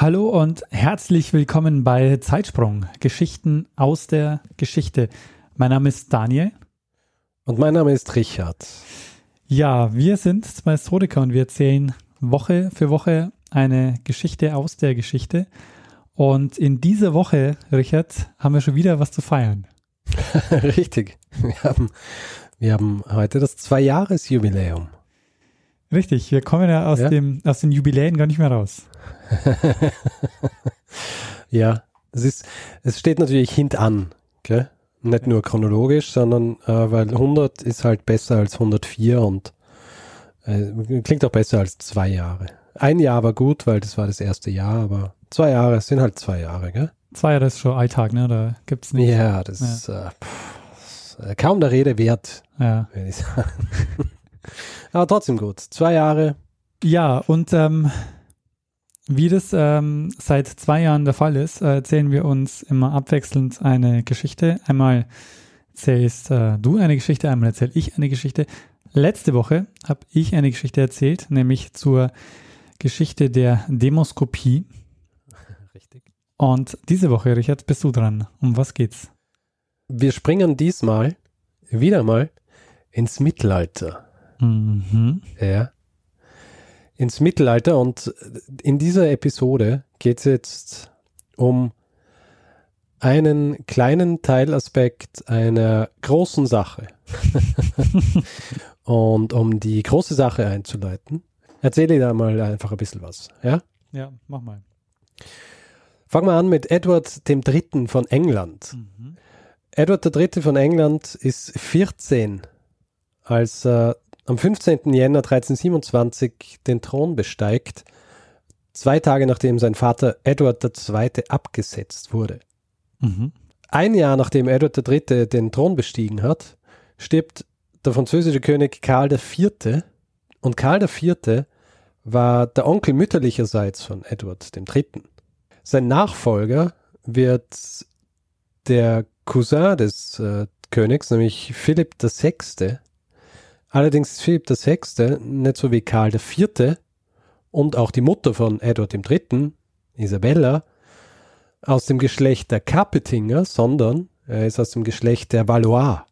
Hallo und herzlich willkommen bei Zeitsprung, Geschichten aus der Geschichte. Mein Name ist Daniel. Und mein Name ist Richard. Ja, wir sind zwei Historiker und wir erzählen Woche für Woche eine Geschichte aus der Geschichte. Und in dieser Woche, Richard, haben wir schon wieder was zu feiern. Richtig. Wir haben, wir haben heute das Zwei-Jahres-Jubiläum. Richtig, wir kommen ja aus, Ja? Dem, aus den Jubiläen gar nicht mehr raus. ja, es ist, es steht natürlich hintan, gell? Nicht nur chronologisch, sondern äh, weil 100 ist halt besser als 104 und äh, klingt auch besser als zwei Jahre. Ein Jahr war gut, weil das war das erste Jahr, aber zwei Jahre sind halt zwei Jahre, gell? Zwei Jahre ist schon Alltag, ne? Da gibt's nicht. Ja, das Ja. ist äh, pff, kaum der Rede wert, Ja. würde ich sagen. aber trotzdem gut. Zwei Jahre. Ja, und ähm, wie das ähm, seit zwei Jahren der Fall ist, äh, erzählen wir uns immer abwechselnd eine Geschichte. Einmal erzählst äh, du eine Geschichte, einmal erzähle ich eine Geschichte. Letzte Woche habe ich eine Geschichte erzählt, nämlich zur Geschichte der Demoskopie. Richtig. Und diese Woche, Richard, bist du dran. Um was geht's? Wir springen diesmal wieder mal ins Mittelalter. Mhm. Ja. Ins Mittelalter und in dieser Episode geht es jetzt um einen kleinen Teilaspekt einer großen Sache. und um die große Sache einzuleiten, erzähle ich da mal einfach ein bisschen was. Ja? Ja, mach mal. Fangen wir an mit Edward III. von England. Mhm. Edward III. von England ist 14, als er am 15. Jänner 1327 den Thron besteigt, zwei Tage nachdem sein Vater Edward II. abgesetzt wurde. Mhm. Ein Jahr nachdem Edward III. den Thron bestiegen hat, stirbt der französische König Karl IV. Und Karl IV. war der Onkel mütterlicherseits von Edward III. Sein Nachfolger wird der Cousin des äh, Königs, nämlich Philipp VI. Allerdings ist Philipp VI. nicht so wie Karl IV. und auch die Mutter von Edward III., Isabella, aus dem Geschlecht der Capetinger, sondern er ist aus dem Geschlecht der Valois.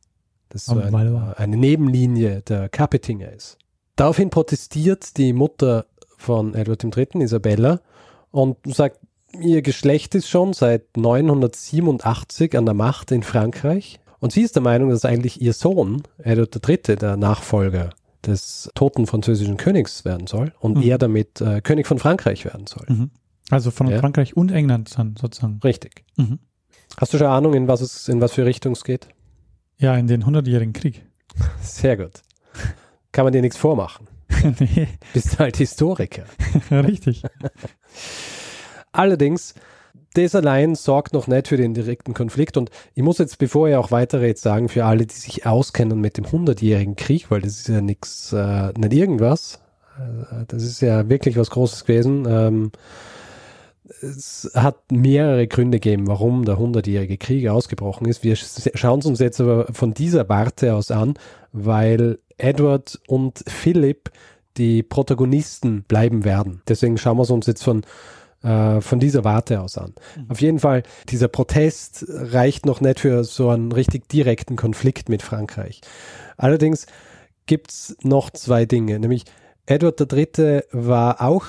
Das so ein, Valois. eine Nebenlinie der Capetinger ist. Daraufhin protestiert die Mutter von Edward III., Isabella, und sagt, ihr Geschlecht ist schon seit 987 an der Macht in Frankreich. Und sie ist der Meinung, dass eigentlich ihr Sohn, Edward III., der Nachfolger des toten französischen Königs werden soll und Mhm. er damit äh, König von Frankreich werden soll. Mhm. Also von Ja. Frankreich und England dann sozusagen. Richtig. Mhm. Hast du schon Ahnung, in was es, in was für Richtung es geht? Ja, in den hundertjährigen Krieg. Sehr gut. Kann man dir nichts vormachen. nee, Bist halt Historiker. richtig. Allerdings, das allein sorgt noch nicht für den direkten Konflikt. Und ich muss jetzt, bevor ich auch weiterrede, sagen, für alle, die sich auskennen mit dem hundertjährigen Krieg, weil das ist ja nichts, äh, nicht irgendwas. Äh, das ist ja wirklich was Großes gewesen. Ähm, es hat mehrere Gründe gegeben, warum der hundertjährige Krieg ausgebrochen ist. Wir sch- schauen es uns jetzt aber von dieser Warte aus an, weil Edward und Philipp die Protagonisten bleiben werden. Deswegen schauen wir es uns jetzt von äh, von dieser Warte aus an. Auf jeden Fall, dieser Protest reicht noch nicht für so einen richtig direkten Konflikt mit Frankreich. Allerdings gibt es noch zwei Dinge, nämlich Edward III. war auch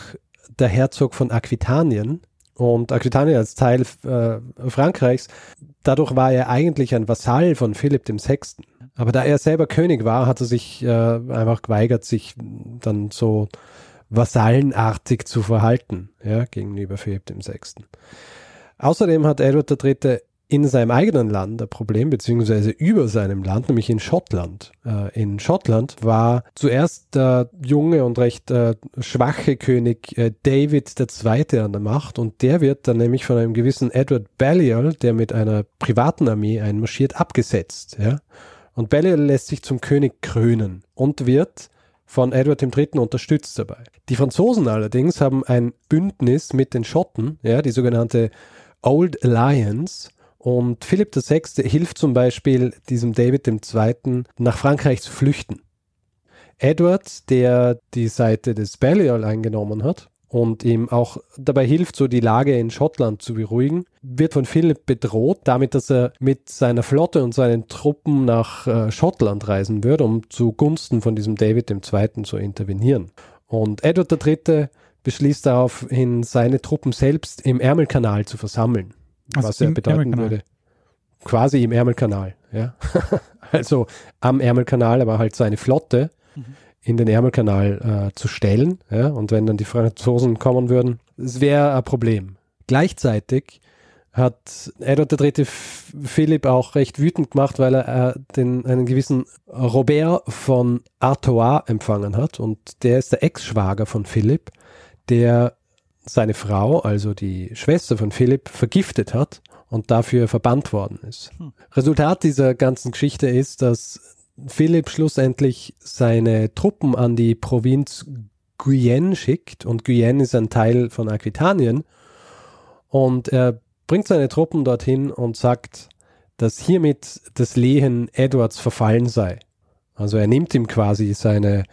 der Herzog von Aquitanien und Aquitanien als Teil äh, Frankreichs. Dadurch war er eigentlich ein Vasall von Philipp VI. Aber da er selber König war, hat er sich äh, einfach geweigert, sich dann so vasallenartig zu verhalten ja, gegenüber Philipp VI. Außerdem hat Edward III. in seinem eigenen Land ein Problem, beziehungsweise über seinem Land, nämlich in Schottland. Äh, in Schottland war zuerst der junge und recht äh, schwache König äh, David II. an der Macht und der wird dann nämlich von einem gewissen Edward Balliol, der mit einer privaten Armee einmarschiert, abgesetzt. Ja? Und Balliol lässt sich zum König krönen und wird von Edward III. unterstützt dabei. Die Franzosen allerdings haben ein Bündnis mit den Schotten, ja, die sogenannte Old Alliance. Und Philipp VI. hilft zum Beispiel diesem David II. nach Frankreich zu flüchten. Edward, der die Seite des Balliol eingenommen hat, und ihm auch dabei hilft, so die Lage in Schottland zu beruhigen, wird von Philipp bedroht, damit, dass er mit seiner Flotte und seinen Truppen nach äh, Schottland reisen wird, um zugunsten von diesem David II. zu intervenieren. Und Edward III. beschließt daraufhin, seine Truppen selbst im Ärmelkanal zu versammeln, also was ja bedeuten würde, quasi im Ärmelkanal, ja. also am Ärmelkanal, aber halt seine Flotte. Mhm in den Ärmelkanal äh, zu stellen. Ja? Und wenn dann die Franzosen kommen würden, es wäre ein Problem. Gleichzeitig hat Edward III. Philipp auch recht wütend gemacht, weil er äh, den, einen gewissen Robert von Artois empfangen hat. Und der ist der Ex-Schwager von Philipp, der seine Frau, also die Schwester von Philipp, vergiftet hat und dafür verbannt worden ist. Hm. Resultat dieser ganzen Geschichte ist, dass Philipp schlussendlich seine Truppen an die Provinz Guyenne schickt und Guyenne ist ein Teil von Aquitanien und er bringt seine Truppen dorthin und sagt, dass hiermit das Lehen Edwards verfallen sei. Also er nimmt ihm quasi seine,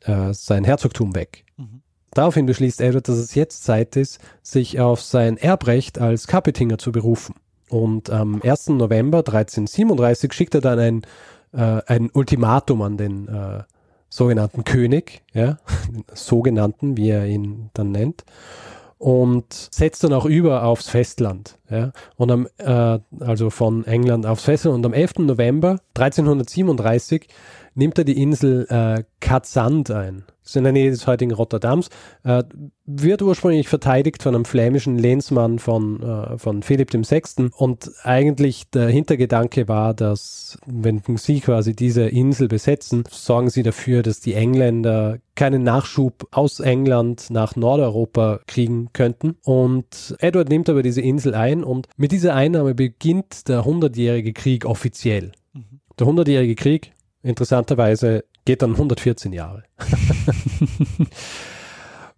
äh, sein Herzogtum weg. Mhm. Daraufhin beschließt Edward, dass es jetzt Zeit ist, sich auf sein Erbrecht als Kapetinger zu berufen. Und am 1. November 1337 schickt er dann ein äh, ein Ultimatum an den äh, sogenannten König, ja, sogenannten, wie er ihn dann nennt, und setzt dann auch über aufs Festland, ja, und am, äh, also von England aufs Festland. Und am 11. November 1337 nimmt er die Insel äh, Katzand ein. Das ist in der Nähe des heutigen Rotterdams. Äh, wird ursprünglich verteidigt von einem flämischen Lehnsmann von, äh, von Philipp VI. Und eigentlich der Hintergedanke war, dass wenn sie quasi diese Insel besetzen, sorgen sie dafür, dass die Engländer keinen Nachschub aus England nach Nordeuropa kriegen könnten. Und Edward nimmt aber diese Insel ein und mit dieser Einnahme beginnt der Hundertjährige Krieg offiziell. Mhm. Der Hundertjährige Krieg interessanterweise geht dann 114 Jahre.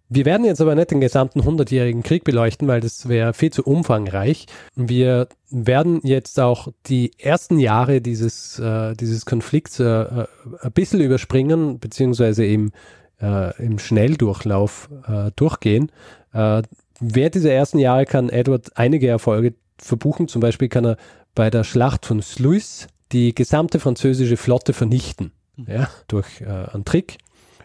Wir werden jetzt aber nicht den gesamten 100-jährigen Krieg beleuchten, weil das wäre viel zu umfangreich. Wir werden jetzt auch die ersten Jahre dieses, äh, dieses Konflikts äh, äh ein bisschen überspringen, beziehungsweise im, äh, im Schnelldurchlauf äh, durchgehen. Äh, während dieser ersten Jahre kann Edward einige Erfolge verbuchen. Zum Beispiel kann er bei der Schlacht von Sluis die gesamte französische Flotte vernichten, mhm. ja, durch äh, einen Trick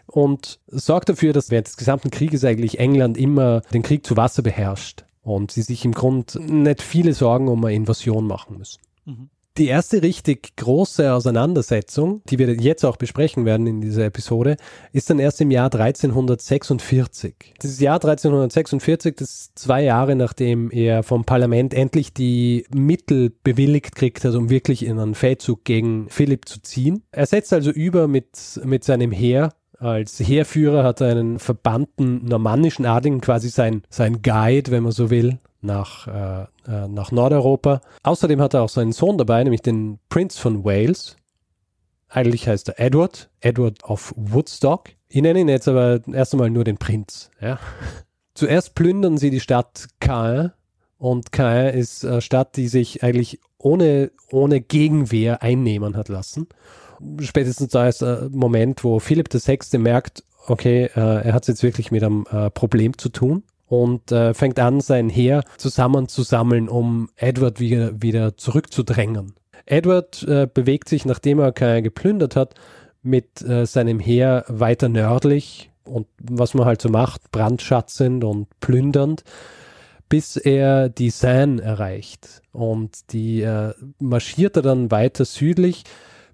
und sorgt dafür, dass während des gesamten Krieges eigentlich England immer den Krieg zu Wasser beherrscht und sie sich im Grund nicht viele Sorgen um eine Invasion machen müssen. Mhm. Die erste richtig große Auseinandersetzung, die wir jetzt auch besprechen werden in dieser Episode, ist dann erst im Jahr 1346. Dieses Jahr 1346, das ist zwei Jahre nachdem er vom Parlament endlich die Mittel bewilligt kriegt hat, um wirklich in einen Feldzug gegen Philipp zu ziehen. Er setzt also über mit, mit seinem Heer als Heerführer hat er einen verbannten normannischen Adligen, quasi sein, sein Guide, wenn man so will, nach, äh, äh, nach Nordeuropa. Außerdem hat er auch seinen Sohn dabei, nämlich den Prince von Wales. Eigentlich heißt er Edward, Edward of Woodstock. Ich nenne ihn jetzt aber erst einmal nur den Prinz. Ja. Zuerst plündern sie die Stadt Caen und Caen ist eine Stadt, die sich eigentlich ohne, ohne Gegenwehr einnehmen hat lassen. Spätestens da ist der Moment, wo Philipp VI. merkt, okay, äh, er hat es jetzt wirklich mit einem äh, Problem zu tun und äh, fängt an, sein Heer zusammenzusammeln, um Edward wieder, wieder zurückzudrängen. Edward äh, bewegt sich, nachdem er keiner geplündert hat, mit äh, seinem Heer weiter nördlich und was man halt so macht, brandschatzend und plündernd, bis er die Seine erreicht. Und die äh, marschiert er dann weiter südlich,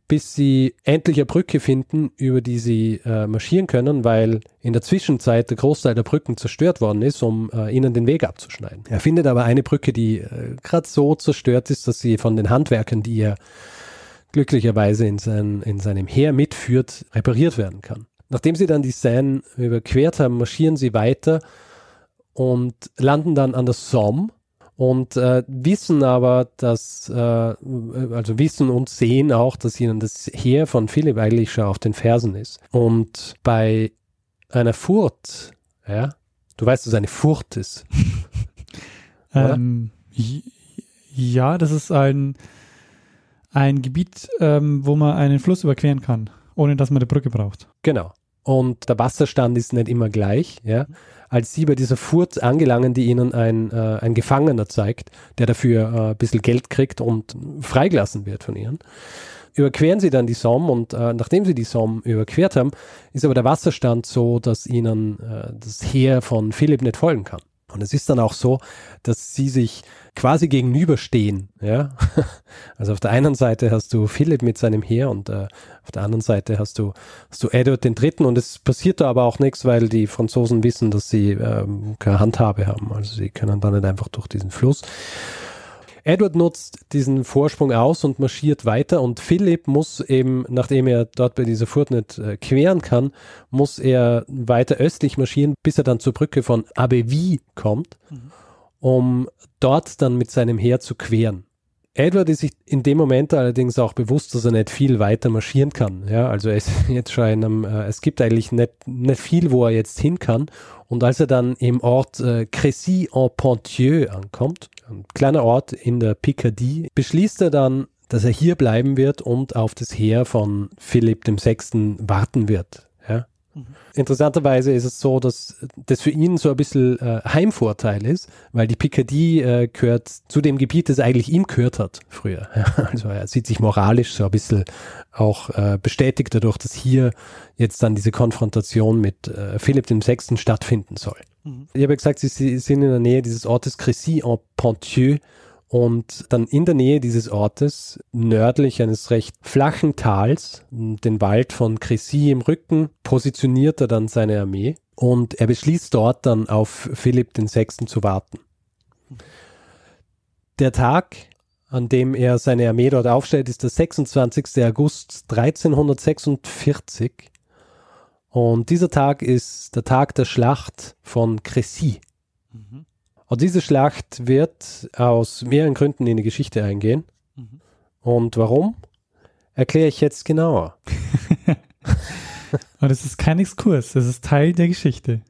bis sie endlich eine Brücke finden, über die sie äh, marschieren können, weil in der Zwischenzeit der Großteil der Brücken zerstört worden ist, um äh, ihnen den Weg abzuschneiden. Er findet aber eine Brücke, die äh, gerade so zerstört ist, dass sie von den Handwerkern, die er glücklicherweise in, sein, in seinem Heer mitführt, repariert werden kann. Nachdem sie dann die Seine überquert haben, marschieren sie weiter und landen dann an der Somme und äh, wissen aber, dass, äh, also wissen und sehen auch, dass ihnen das Heer von Philipp eigentlich schon auf den Fersen ist. Und bei einer Furt, ja, du weißt, dass eine Furt ist. ähm, ja, das ist ein, ein Gebiet, ähm, wo man einen Fluss überqueren kann, ohne dass man eine Brücke braucht. Genau. Und der Wasserstand ist nicht immer gleich, ja als sie bei dieser Furt angelangen, die ihnen ein, äh, ein Gefangener zeigt, der dafür äh, ein bisschen Geld kriegt und freigelassen wird von ihnen. Überqueren sie dann die Somme und äh, nachdem sie die Somme überquert haben, ist aber der Wasserstand so, dass ihnen äh, das Heer von Philipp nicht folgen kann. Und es ist dann auch so, dass sie sich quasi gegenüberstehen. Ja? Also auf der einen Seite hast du Philipp mit seinem Heer und äh, auf der anderen Seite hast du, hast du Edward den Dritten und es passiert da aber auch nichts, weil die Franzosen wissen, dass sie ähm, keine Handhabe haben. Also sie können dann nicht einfach durch diesen Fluss. Edward nutzt diesen Vorsprung aus und marschiert weiter und Philipp muss eben, nachdem er dort bei dieser Furt nicht äh, queren kann, muss er weiter östlich marschieren, bis er dann zur Brücke von Abbeville kommt. Mhm um dort dann mit seinem Heer zu queren. Edward ist sich in dem Moment allerdings auch bewusst, dass er nicht viel weiter marschieren kann. Ja, also ist jetzt schon in einem, äh, es gibt eigentlich nicht, nicht viel, wo er jetzt hin kann. Und als er dann im Ort äh, Crécy-en-Ponthieu ankommt, ein kleiner Ort in der Picardie, beschließt er dann, dass er hier bleiben wird und auf das Heer von Philipp VI. warten wird. Mhm. Interessanterweise ist es so, dass das für ihn so ein bisschen äh, Heimvorteil ist, weil die Picardie äh, gehört zu dem Gebiet, das eigentlich ihm gehört hat früher. also er sieht sich moralisch so ein bisschen auch äh, bestätigt dadurch, dass hier jetzt dann diese Konfrontation mit äh, Philipp VI. stattfinden soll. Mhm. Ich habe gesagt, sie, sie sind in der Nähe dieses Ortes Crécy-en-Ponthieu und dann in der Nähe dieses Ortes, nördlich eines recht flachen Tals, den Wald von Crécy im Rücken, positioniert er dann seine Armee und er beschließt dort dann auf Philipp VI. zu warten. Der Tag, an dem er seine Armee dort aufstellt, ist der 26. August 1346. Und dieser Tag ist der Tag der Schlacht von Crécy. Mhm. Und diese Schlacht wird aus mehreren Gründen in die Geschichte eingehen. Mhm. Und warum? Erkläre ich jetzt genauer. Und es ist kein Exkurs, es ist Teil der Geschichte.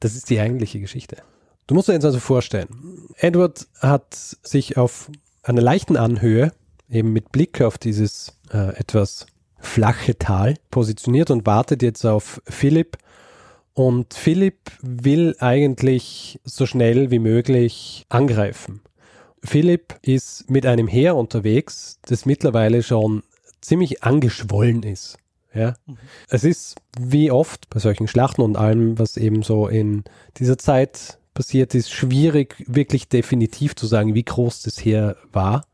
Das ist die eigentliche Geschichte. Du musst dir jetzt also vorstellen, Edward hat sich auf einer leichten Anhöhe, eben mit Blick auf dieses äh, etwas flache Tal, positioniert und wartet jetzt auf Philipp, und Philipp will eigentlich so schnell wie möglich angreifen. Philipp ist mit einem Heer unterwegs, das mittlerweile schon ziemlich angeschwollen ist. Ja. Mhm. Es ist wie oft bei solchen Schlachten und allem, was eben so in dieser Zeit passiert ist, schwierig wirklich definitiv zu sagen, wie groß das Heer war,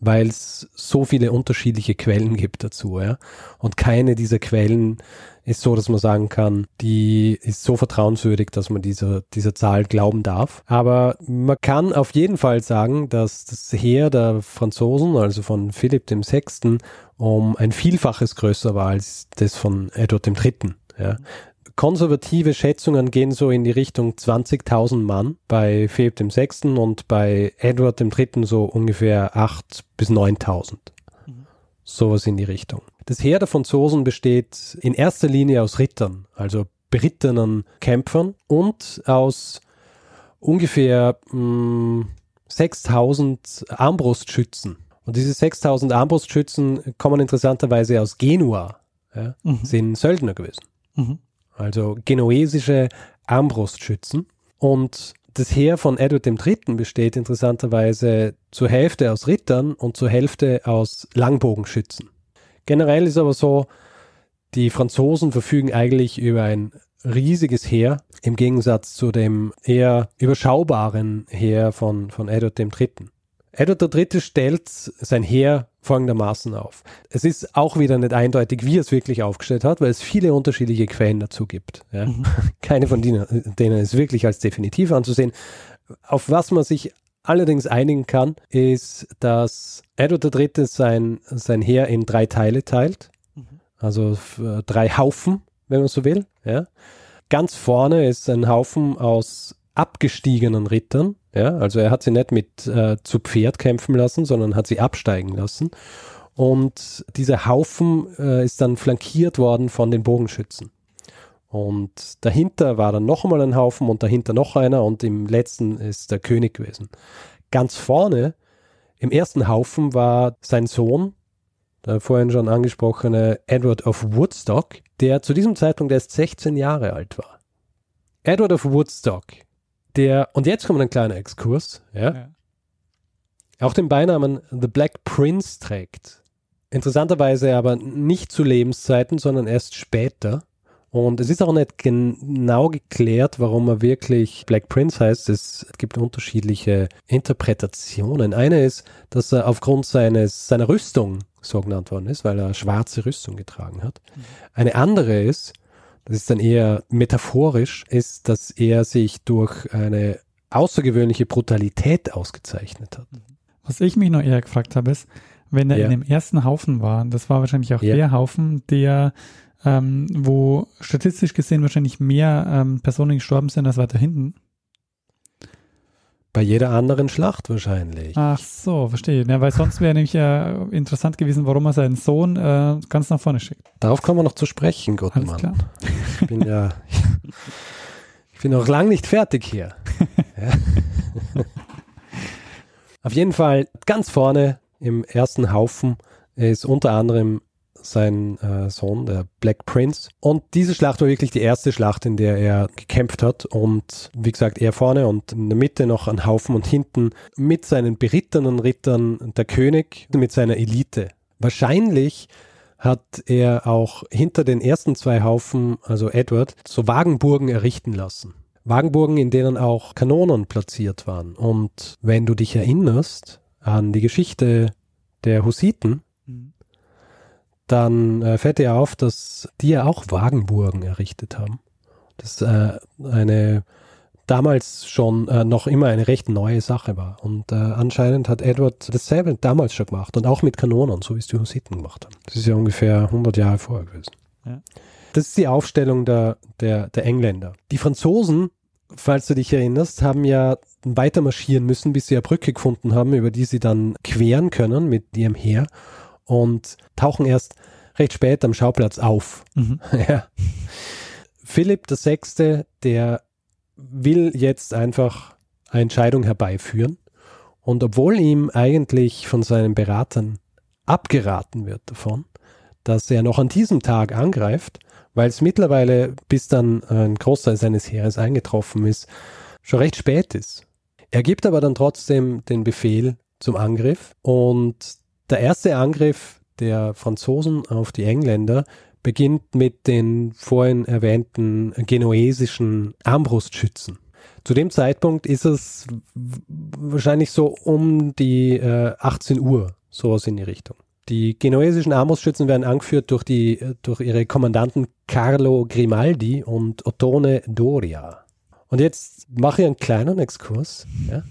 weil es so viele unterschiedliche Quellen gibt dazu. Ja. Und keine dieser Quellen ist so, dass man sagen kann, die ist so vertrauenswürdig, dass man dieser, dieser Zahl glauben darf. Aber man kann auf jeden Fall sagen, dass das Heer der Franzosen, also von Philipp VI., um ein Vielfaches größer war als das von Edward III. Ja. Konservative Schätzungen gehen so in die Richtung 20.000 Mann bei Philipp VI. und bei Edward III. so ungefähr 8.000 bis 9.000. Mhm. Sowas in die Richtung. Das Heer der Franzosen besteht in erster Linie aus Rittern, also berittenen Kämpfern und aus ungefähr mh, hm, 6000 Armbrustschützen. Und diese 6000 Armbrustschützen kommen interessanterweise aus Genua, ja, mhm. sind Söldner gewesen. Mhm. Also genuesische Armbrustschützen. Und das Heer von Edward III. besteht interessanterweise zur Hälfte aus Rittern und zur Hälfte aus Langbogenschützen. Generell ist aber so, die Franzosen verfügen eigentlich über ein riesiges Heer im Gegensatz zu dem eher überschaubaren Heer von, von Edward III. Edward III. stellt sein Heer folgendermaßen auf. Es ist auch wieder nicht eindeutig, wie er es wirklich aufgestellt hat, weil es viele unterschiedliche Quellen dazu gibt. Ja? Mhm. Keine von denen, denen ist wirklich als definitiv anzusehen. Auf was man sich allerdings einigen kann, ist, dass Edward III. sein, sein Heer in drei Teile teilt. Mhm. Also äh, drei Haufen, wenn man so will. Ja? Ganz vorne ist ein Haufen aus abgestiegenen Rittern. Ja, also er hat sie nicht mit äh, zu Pferd kämpfen lassen, sondern hat sie absteigen lassen. Und dieser Haufen äh, ist dann flankiert worden von den Bogenschützen. Und dahinter war dann noch einmal ein Haufen und dahinter noch einer und im letzten ist der König gewesen. Ganz vorne im ersten Haufen war sein Sohn, der vorhin schon angesprochene Edward of Woodstock, der zu diesem Zeitpunkt erst 16 Jahre alt war. Edward of Woodstock der, und jetzt kommt ein kleiner Exkurs, ja, ja. auch den Beinamen The Black Prince trägt. Interessanterweise aber nicht zu Lebenszeiten, sondern erst später. Und es ist auch nicht genau geklärt, warum er wirklich Black Prince heißt. Es gibt unterschiedliche Interpretationen. Eine ist, dass er aufgrund seines, seiner Rüstung so genannt worden ist, weil er schwarze Rüstung getragen hat. Mhm. Eine andere ist, das ist dann eher metaphorisch, ist, dass er sich durch eine außergewöhnliche Brutalität ausgezeichnet hat. Was ich mich noch eher gefragt habe, ist, wenn er ja. in dem ersten Haufen war, das war wahrscheinlich auch ja. der Haufen, der, ähm, wo statistisch gesehen wahrscheinlich mehr ähm, Personen gestorben sind als weiter hinten. Bei jeder anderen Schlacht wahrscheinlich. Ach so, verstehe. Ja, weil sonst wäre nämlich äh, interessant gewesen, warum er seinen Sohn äh, ganz nach vorne schickt. Darauf kommen wir noch zu sprechen, Gutmann. Klar. Ich bin ja, ich bin noch lang nicht fertig hier. Ja. Auf jeden Fall ganz vorne im ersten Haufen ist unter anderem sein äh, Sohn, der Black Prince. Und diese Schlacht war wirklich die erste Schlacht, in der er gekämpft hat. Und wie gesagt, er vorne und in der Mitte noch ein Haufen und hinten mit seinen berittenen Rittern der König, mit seiner Elite. Wahrscheinlich hat er auch hinter den ersten zwei Haufen, also Edward, so Wagenburgen errichten lassen. Wagenburgen, in denen auch Kanonen platziert waren. Und wenn du dich erinnerst an die Geschichte der Hussiten, mhm dann äh, fällt dir auf, dass die ja auch Wagenburgen errichtet haben. Das äh, eine damals schon äh, noch immer eine recht neue Sache war. Und äh, anscheinend hat Edward dasselbe damals schon gemacht und auch mit Kanonen, so wie es die Hussiten gemacht haben. Das ist ja ungefähr 100 Jahre vorher gewesen. Ja. Das ist die Aufstellung der, der, der Engländer. Die Franzosen, falls du dich erinnerst, haben ja weiter marschieren müssen, bis sie eine Brücke gefunden haben, über die sie dann queren können mit ihrem Heer und tauchen erst recht spät am Schauplatz auf. Mhm. Ja. Philipp VI., der will jetzt einfach eine Entscheidung herbeiführen. Und obwohl ihm eigentlich von seinen Beratern abgeraten wird davon, dass er noch an diesem Tag angreift, weil es mittlerweile, bis dann ein Großteil seines Heeres eingetroffen ist, schon recht spät ist. Er gibt aber dann trotzdem den Befehl zum Angriff und der erste Angriff der Franzosen auf die Engländer beginnt mit den vorhin erwähnten genuesischen Armbrustschützen. Zu dem Zeitpunkt ist es wahrscheinlich so um die äh, 18 Uhr, sowas in die Richtung. Die genuesischen Armbrustschützen werden angeführt durch, die, durch ihre Kommandanten Carlo Grimaldi und Ottone Doria. Und jetzt mache ich einen kleinen Exkurs. Ja.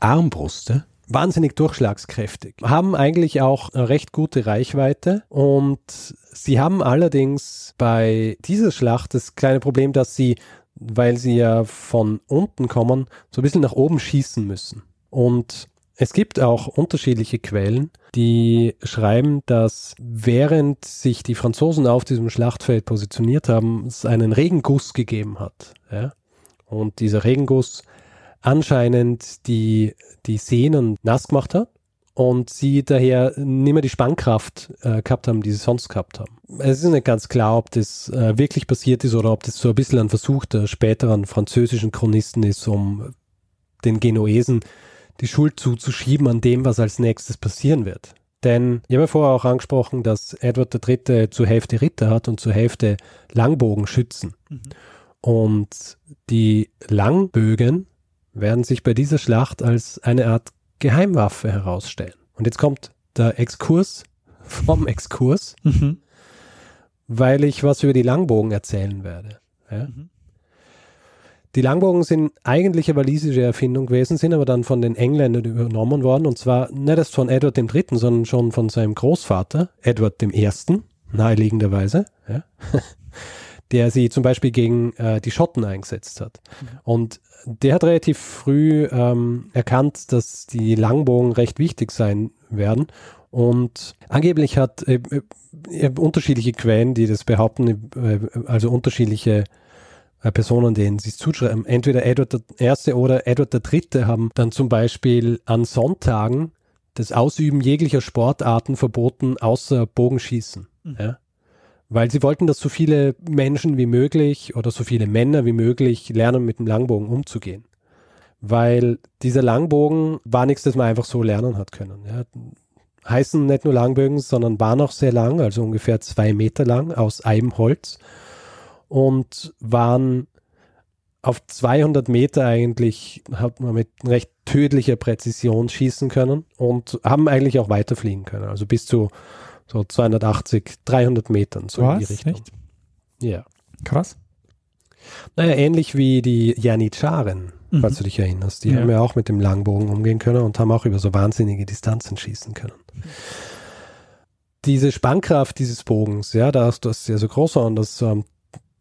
Armbruste wahnsinnig durchschlagskräftig, haben eigentlich auch eine recht gute Reichweite und sie haben allerdings bei dieser Schlacht das kleine Problem, dass sie, weil sie ja von unten kommen, so ein bisschen nach oben schießen müssen. Und es gibt auch unterschiedliche Quellen, die schreiben, dass während sich die Franzosen auf diesem Schlachtfeld positioniert haben, es einen Regenguss gegeben hat. Ja? Und dieser Regenguss anscheinend die, die Sehnen nass gemacht hat und sie daher nicht mehr die Spannkraft äh, gehabt haben, die sie sonst gehabt haben. Es ist nicht ganz klar, ob das äh, wirklich passiert ist oder ob das so ein bisschen ein Versuch der späteren französischen Chronisten ist, um den Genuesen die Schuld zuzuschieben an dem, was als nächstes passieren wird. Denn ich habe ja vorher auch angesprochen, dass Edward III. zur Hälfte Ritter hat und zur Hälfte Langbogenschützen. Mhm. Und die Langbögen werden sich bei dieser Schlacht als eine Art Geheimwaffe herausstellen. Und jetzt kommt der Exkurs vom Exkurs, Mhm. weil ich was über die Langbogen erzählen werde. Ja? Mhm. Die Langbogen sind eigentlich eine walisische Erfindung gewesen, sind aber dann von den Engländern übernommen worden und zwar nicht erst von Edward III., sondern schon von seinem Großvater, Edward I., naheliegenderweise, ja? Der sie zum Beispiel gegen äh, die Schotten eingesetzt hat. Und der hat relativ früh ähm, erkannt, dass die Langbogen recht wichtig sein werden und angeblich hat äh, äh, unterschiedliche Quellen, die das behaupten, äh, also unterschiedliche äh, Personen, denen sie es zuschreiben. Entweder Edward I. oder Edward III. haben dann zum Beispiel an Sonntagen das Ausüben jeglicher Sportarten verboten, außer Bogenschießen. Mhm. Ja? Weil sie wollten, dass so viele Menschen wie möglich oder so viele Männer wie möglich lernen, mit dem Langbogen umzugehen. Weil dieser Langbogen war nichts, das man einfach so lernen hat können. Ja? Heißen nicht nur Langbögen, sondern waren auch sehr lang, also ungefähr zwei Meter lang aus Eibenholz und waren auf 200 Meter eigentlich, hat man mit recht tödlicher Präzision schießen können und haben eigentlich auch weiterfliegen können. Also bis zu so 280, 300 Metern, so in die Was? Richtung. Echt? Ja. Krass. Naja, ähnlich wie die Janitscharen, Mhm. falls du dich erinnerst. Die Ja. haben ja auch mit dem Langbogen umgehen können und haben auch über so wahnsinnige Distanzen schießen können. Diese Spannkraft dieses Bogens, ja, das, das ja so groß war und das am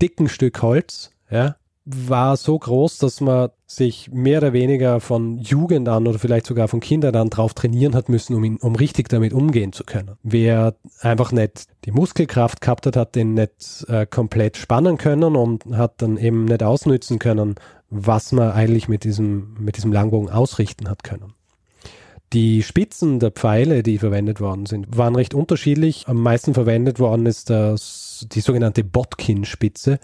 dicken Stück Holz, ja, war so groß, dass man sich mehr oder weniger von Jugend an oder vielleicht sogar von Kindern an drauf trainieren hat müssen, um, ihn, um richtig damit umgehen zu können. Wer einfach nicht die Muskelkraft gehabt hat, hat den nicht äh, komplett spannen können und hat dann eben nicht ausnützen können, was man eigentlich mit diesem, mit diesem Langbogen ausrichten hat können. Die Spitzen der Pfeile, die verwendet worden sind, waren recht unterschiedlich. Am meisten verwendet worden ist das, die sogenannte Botkin-Spitze,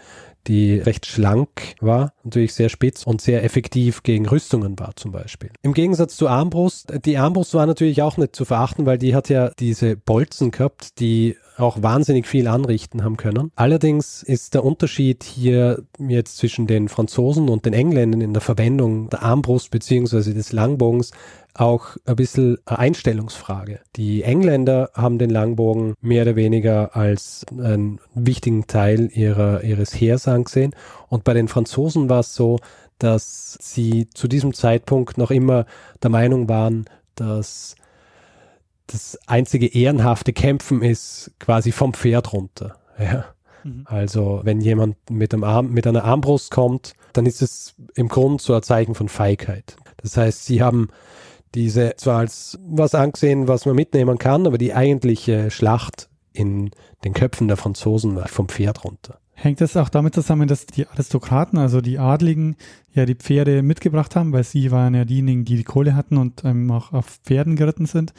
die recht schlank war, natürlich sehr spitz und sehr effektiv gegen Rüstungen war zum Beispiel. Im Gegensatz zur Armbrust, die Armbrust war natürlich auch nicht zu verachten, weil die hat ja diese Bolzen gehabt, die auch wahnsinnig viel anrichten haben können. Allerdings ist der Unterschied hier jetzt zwischen den Franzosen und den Engländern in der Verwendung der Armbrust beziehungsweise des Langbogens auch ein bisschen eine Einstellungsfrage. Die Engländer haben den Langbogen mehr oder weniger als einen wichtigen Teil ihrer, ihres Heers angesehen. Und bei den Franzosen war es so, dass sie zu diesem Zeitpunkt noch immer der Meinung waren, dass das einzige ehrenhafte Kämpfen ist quasi vom Pferd runter. Ja. Mhm. Also wenn jemand mit, einem Arm, mit einer Armbrust kommt, dann ist es im Grund so ein Zeichen von Feigheit. Das heißt, sie haben diese zwar als was angesehen, was man mitnehmen kann, aber die eigentliche Schlacht in den Köpfen der Franzosen war vom Pferd runter. Hängt es auch damit zusammen, dass die Aristokraten, also die Adligen, ja die Pferde mitgebracht haben, weil sie waren ja diejenigen, die die Kohle hatten und ähm, auch auf Pferden geritten sind.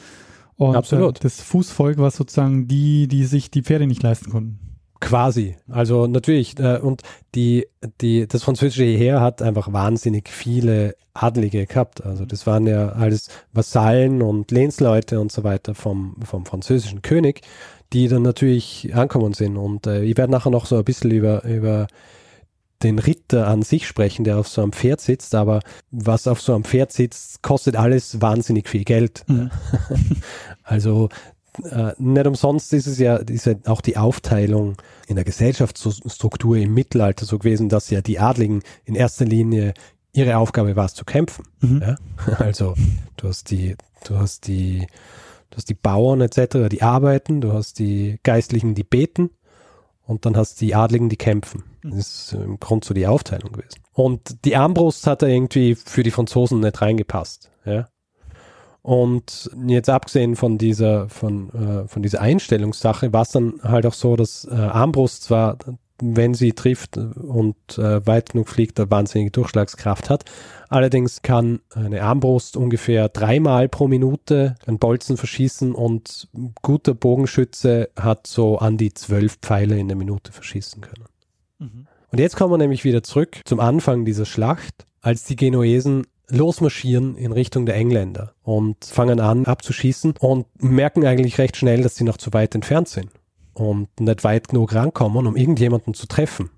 Und Absolut. Äh, das Fußvolk war sozusagen die, die sich die Pferde nicht leisten konnten. Quasi. Also natürlich. Äh, und die, die, das französische Heer hat einfach wahnsinnig viele Adlige gehabt. Also das waren ja alles Vasallen und Lehnsleute und so weiter vom, vom französischen König, die dann natürlich ankommen sind. Und äh, ich werde nachher noch so ein bisschen über, über den Ritter an sich sprechen, der auf so einem Pferd sitzt, aber was auf so einem Pferd sitzt, kostet alles wahnsinnig viel Geld. Mhm. Also äh, nicht umsonst ist es ja, ist ja auch die Aufteilung in der Gesellschaftsstruktur im Mittelalter so gewesen, dass ja die Adligen in erster Linie ihre Aufgabe war es zu kämpfen. Mhm. Ja? Also du hast die, du hast die, du hast die Bauern etc., die arbeiten, du hast die Geistlichen, die beten und dann hast die Adligen, die kämpfen. Das ist im Grund so die Aufteilung gewesen. Und die Armbrust hat da irgendwie für die Franzosen nicht reingepasst. Ja? Und jetzt abgesehen von dieser, von, äh, von dieser Einstellungssache war es dann halt auch so, dass äh, Armbrust zwar, wenn sie trifft und äh, weit genug fliegt, eine wahnsinnige Durchschlagskraft hat. Allerdings kann eine Armbrust ungefähr dreimal pro Minute einen Bolzen verschießen und ein guter Bogenschütze hat so an die zwölf Pfeile in der Minute verschießen können. Mhm. Und jetzt kommen wir nämlich wieder zurück zum Anfang dieser Schlacht, als die Genuesen losmarschieren in Richtung der Engländer und fangen an abzuschießen und merken eigentlich recht schnell, dass sie noch zu weit entfernt sind und nicht weit genug rankommen, um irgendjemanden zu treffen.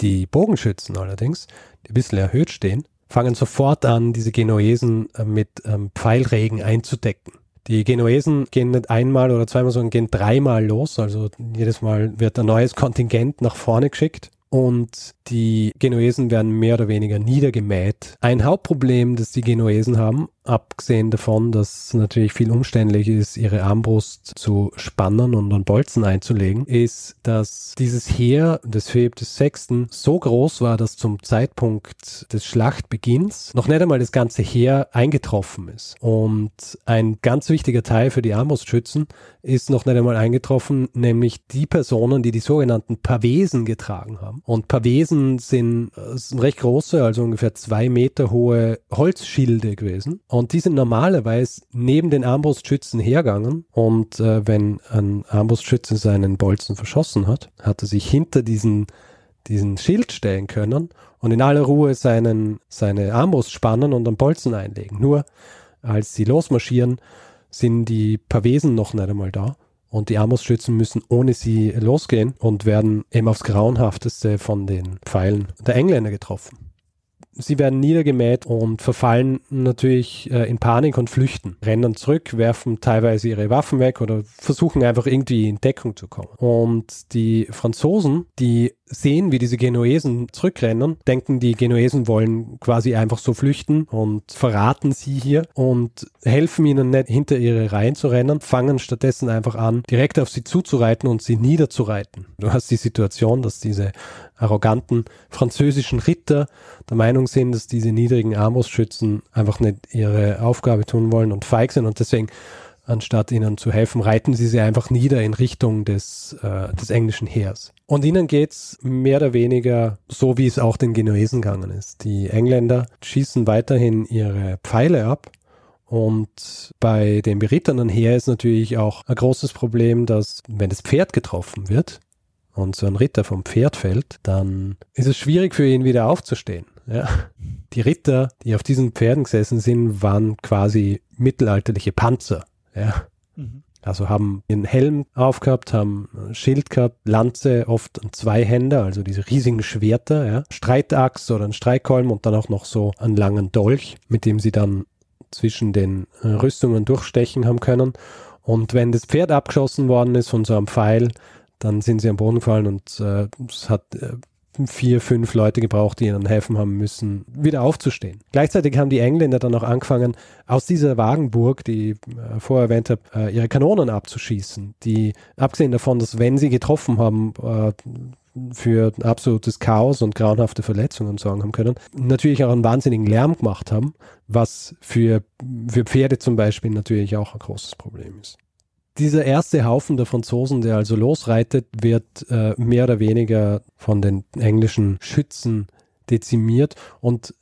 Die Bogenschützen allerdings, die ein bisschen erhöht stehen, fangen sofort an, diese Genuesen äh, mit ähm, Pfeilregen einzudecken. Die Genuesen gehen nicht einmal oder zweimal, sondern gehen dreimal los. Also jedes Mal wird ein neues Kontingent nach vorne geschickt und die Genuesen werden mehr oder weniger niedergemäht. Ein Hauptproblem, das die Genuesen haben, abgesehen davon, dass es natürlich viel umständlich ist, ihre Armbrust zu spannen und an Bolzen einzulegen, ist, dass dieses Heer des Philipp VI. so groß war, dass zum Zeitpunkt des Schlachtbeginns noch nicht einmal das ganze Heer eingetroffen ist. Und ein ganz wichtiger Teil für die Armbrustschützen ist noch nicht einmal eingetroffen, nämlich die Personen, die die sogenannten Pavesen getragen haben. Und Pavesen sind, sind recht große, also ungefähr zwei Meter hohe Holzschilde gewesen. Und die sind normalerweise neben den Armbrustschützen hergegangen. Und äh, wenn ein Armbrustschütze seinen Bolzen verschossen hat, hat er sich hinter diesen, diesen Schild stellen können und in aller Ruhe seinen, seine Armbrust spannen und einen Bolzen einlegen. Nur als sie losmarschieren, sind die Pavesen noch nicht einmal da. Und die Armbrustschützen müssen ohne sie losgehen und werden eben aufs Grauenhafteste von den Pfeilen der Engländer getroffen. Sie werden niedergemäht und verfallen natürlich äh, in Panik und flüchten, rennen zurück, werfen teilweise ihre Waffen weg oder versuchen einfach irgendwie in Deckung zu kommen. Und die Franzosen, die sehen, wie diese Genuesen zurückrennen, denken, die Genuesen wollen quasi einfach so flüchten und verraten sie hier und helfen ihnen nicht hinter ihre Reihen zu rennen, fangen stattdessen einfach an, direkt auf sie zuzureiten und sie niederzureiten. Du hast die Situation, dass diese arroganten französischen Ritter der Meinung sind, dass diese niedrigen Armbrustschützen einfach nicht ihre Aufgabe tun wollen und feig sind und deswegen anstatt ihnen zu helfen, reiten sie sie einfach nieder in Richtung des, äh, des englischen Heers. Und ihnen geht's mehr oder weniger so, wie es auch den Genuesen gegangen ist. Die Engländer schießen weiterhin ihre Pfeile ab. Und bei dem berittenen Heer ist natürlich auch ein großes Problem, dass wenn das Pferd getroffen wird und so ein Ritter vom Pferd fällt, dann ist es schwierig für ihn wieder aufzustehen. Ja. Die Ritter, die auf diesen Pferden gesessen sind, waren quasi mittelalterliche Panzer. Ja. Mhm. Also haben einen Helm aufgehabt, haben ein Schild gehabt, Lanze, oft zwei Hände, also diese riesigen Schwerter, ja. Streitachs oder ein Streitkolben und dann auch noch so einen langen Dolch, mit dem sie dann zwischen den äh, Rüstungen durchstechen haben können. Und wenn das Pferd abgeschossen worden ist von so einem Pfeil, dann sind sie am Boden gefallen und äh, es hat äh, vier, fünf Leute gebraucht, die ihnen helfen haben müssen, wieder aufzustehen. Gleichzeitig haben die Engländer dann auch angefangen, aus dieser Wagenburg, die ich äh, vorher erwähnt habe, äh, ihre Kanonen abzuschießen, die abgesehen davon, dass wenn sie getroffen haben, äh, für absolutes Chaos und grauenhafte Verletzungen sorgen haben können, natürlich auch einen wahnsinnigen Lärm gemacht haben, was für, für Pferde zum Beispiel natürlich auch ein großes Problem ist dieser erste Haufen der Franzosen, der also losreitet, wird äh, mehr oder weniger von den englischen Schützen dezimiert und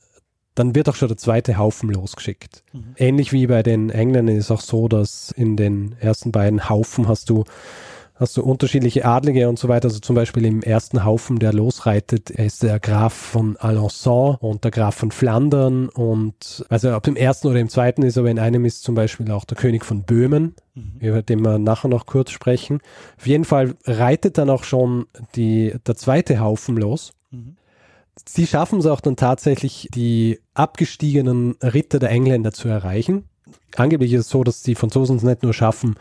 dann wird auch schon der zweite Haufen losgeschickt. Mhm. Ähnlich wie bei den Engländern ist auch so, dass in den ersten beiden Haufen hast du hast du unterschiedliche Adlige und so weiter. Also zum Beispiel im ersten Haufen, der losreitet, ist der Graf von Alençon und der Graf von Flandern und also ob im ersten oder im zweiten ist, aber in einem ist zum Beispiel auch der König von Böhmen, mhm. über den wir nachher noch kurz sprechen. Auf jeden Fall reitet dann auch schon die, der zweite Haufen los. Mhm. Sie schaffen es auch dann tatsächlich, die abgestiegenen Ritter der Engländer zu erreichen. Angeblich ist es so, dass die Franzosen es nicht nur schaffen,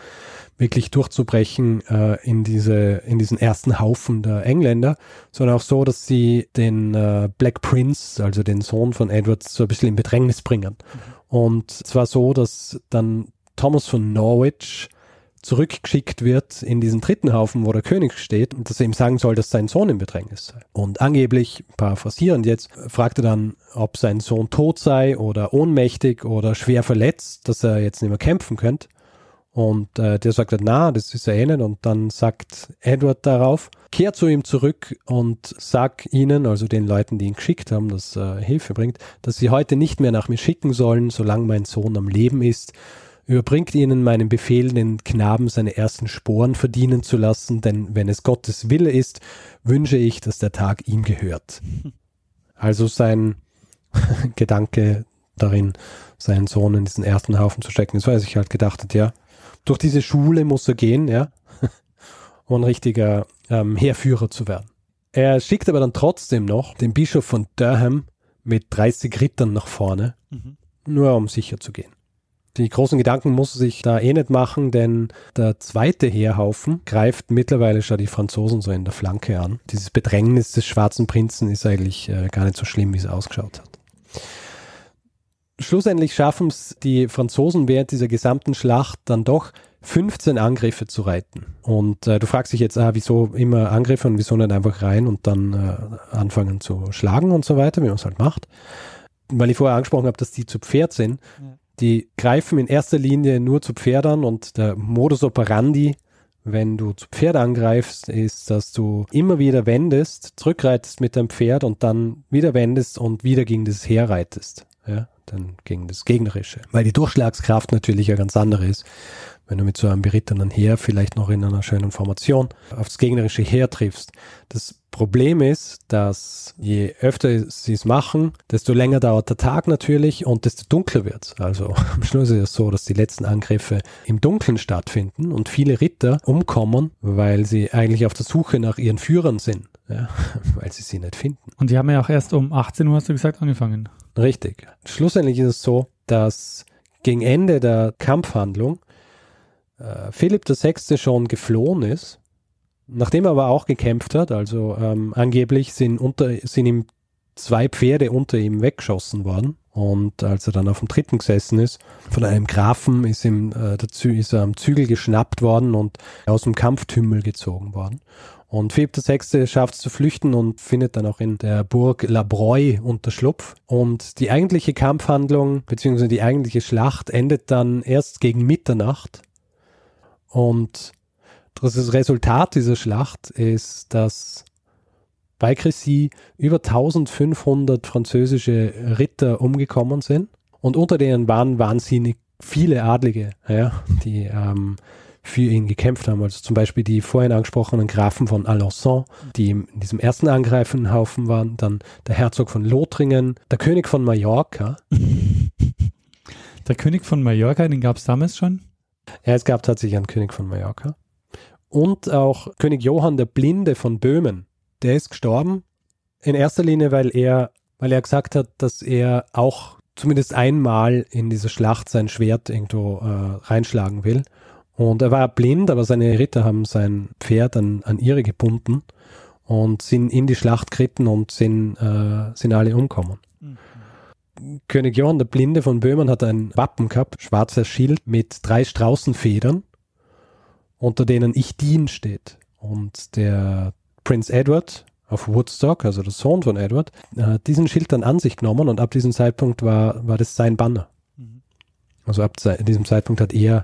wirklich durchzubrechen äh, in diese in diesen ersten Haufen der Engländer, sondern auch so, dass sie den äh, Black Prince, also den Sohn von Edward, so ein bisschen in Bedrängnis bringen. Mhm. Und zwar so, dass dann Thomas von Norwich zurückgeschickt wird in diesen dritten Haufen, wo der König steht und dass er ihm sagen soll, dass sein Sohn im Bedrängnis sei. Und angeblich, paraphrasierend jetzt, fragt er dann, ob sein Sohn tot sei oder ohnmächtig oder schwer verletzt, dass er jetzt nicht mehr kämpfen könnte. Und äh, der sagt, na, das ist er eh. Und dann sagt Edward darauf, kehr zu ihm zurück und sag ihnen, also den Leuten, die ihn geschickt haben, dass er Hilfe bringt, dass sie heute nicht mehr nach mir schicken sollen, solange mein Sohn am Leben ist. Überbringt ihnen meinen Befehl, den Knaben seine ersten Sporen verdienen zu lassen, denn wenn es Gottes Wille ist, wünsche ich, dass der Tag ihm gehört. Also sein Gedanke darin, seinen Sohn in diesen ersten Haufen zu stecken, weil er sich halt gedacht hat, ja, durch diese Schule muss er gehen, ja, um ein richtiger ähm, Heerführer zu werden. Er schickt aber dann trotzdem noch den Bischof von Durham mit 30 Rittern nach vorne, mhm. nur um sicher zu gehen. Die großen Gedanken muss sich da eh nicht machen, denn der zweite Heerhaufen greift mittlerweile schon die Franzosen so in der Flanke an. Dieses Bedrängnis des schwarzen Prinzen ist eigentlich äh, gar nicht so schlimm, wie es ausgeschaut hat. Schlussendlich schaffen es die Franzosen während dieser gesamten Schlacht dann doch 15 Angriffe zu reiten. Und äh, du fragst dich jetzt, ah, wieso immer Angriffe und wieso nicht einfach rein und dann äh, anfangen zu schlagen und so weiter, wie man es halt macht. Weil ich vorher angesprochen habe, dass die zu Pferd sind. Ja. Die greifen in erster Linie nur zu Pferdern und der Modus operandi, wenn du zu Pferd angreifst, ist, dass du immer wieder wendest, zurückreitest mit deinem Pferd und dann wieder wendest und wieder gegen das Heer reitest. Ja, dann gegen das Gegnerische. Weil die Durchschlagskraft natürlich ja ganz andere ist wenn du mit so einem berittenen Heer vielleicht noch in einer schönen Formation aufs gegnerische Heer triffst. Das Problem ist, dass je öfter sie es machen, desto länger dauert der Tag natürlich und desto dunkler wird es. Also am Schluss ist es so, dass die letzten Angriffe im Dunkeln stattfinden und viele Ritter umkommen, weil sie eigentlich auf der Suche nach ihren Führern sind, ja, weil sie sie nicht finden. Und die haben ja auch erst um 18 Uhr, hast du gesagt, angefangen. Richtig. Schlussendlich ist es so, dass gegen Ende der Kampfhandlung äh, Philipp VI. schon geflohen ist, nachdem er aber auch gekämpft hat, also ähm, angeblich sind, unter, sind ihm zwei Pferde unter ihm weggeschossen worden. Und als er dann auf dem dritten gesessen ist, von einem Grafen ist ihm äh, dazu, ist er am Zügel geschnappt worden und aus dem Kampftümmel gezogen worden. Und Philipp VI. schafft es zu flüchten und findet dann auch in der Burg La Broye Unterschlupf. Und die eigentliche Kampfhandlung beziehungsweise die eigentliche Schlacht endet dann erst gegen Mitternacht und das Resultat dieser Schlacht ist, dass bei Crécy über 1500 französische Ritter umgekommen sind und unter denen waren wahnsinnig viele Adlige, ja, die ähm, für ihn gekämpft haben. Also zum Beispiel die vorhin angesprochenen Grafen von Alençon, die in diesem ersten Angreifenhaufen waren, dann der Herzog von Lothringen, der König von Mallorca. Der König von Mallorca, den gab es damals schon? Ja, es gab tatsächlich einen König von Mallorca. Und auch König Johann der Blinde von Böhmen. Der ist gestorben. In erster Linie, weil er, weil er gesagt hat, dass er auch zumindest einmal in dieser Schlacht sein Schwert irgendwo äh, reinschlagen will. Und er war blind, aber seine Ritter haben sein Pferd an, an ihre gebunden und sind in die Schlacht geritten und sind, äh, sind alle umgekommen. König Johann der Blinde von Böhmen hat ein Wappen gehabt, schwarzer Schild mit drei Straußenfedern, unter denen Ich dien steht. Und der Prinz Edward auf Woodstock, also der Sohn von Edward, hat diesen Schild dann an sich genommen und ab diesem Zeitpunkt war, war das sein Banner. Mhm. Also ab diesem Zeitpunkt hat er